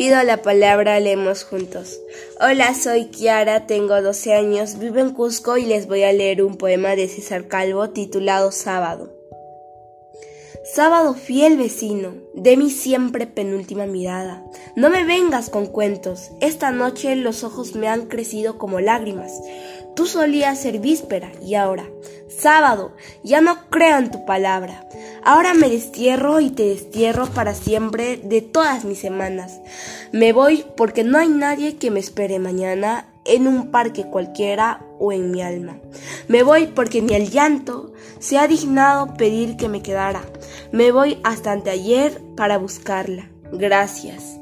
Pido la palabra, leemos juntos. Hola, soy Kiara, tengo 12 años, vivo en Cusco y les voy a leer un poema de César Calvo titulado Sábado. Sábado fiel vecino, de mi siempre penúltima mirada. No me vengas con cuentos, esta noche los ojos me han crecido como lágrimas. Tú solías ser víspera y ahora, sábado, ya no creo en tu palabra. Ahora me destierro y te destierro para siempre de todas mis semanas. Me voy porque no hay nadie que me espere mañana en un parque cualquiera o en mi alma. Me voy porque ni el llanto se ha dignado pedir que me quedara. Me voy hasta anteayer para buscarla. Gracias.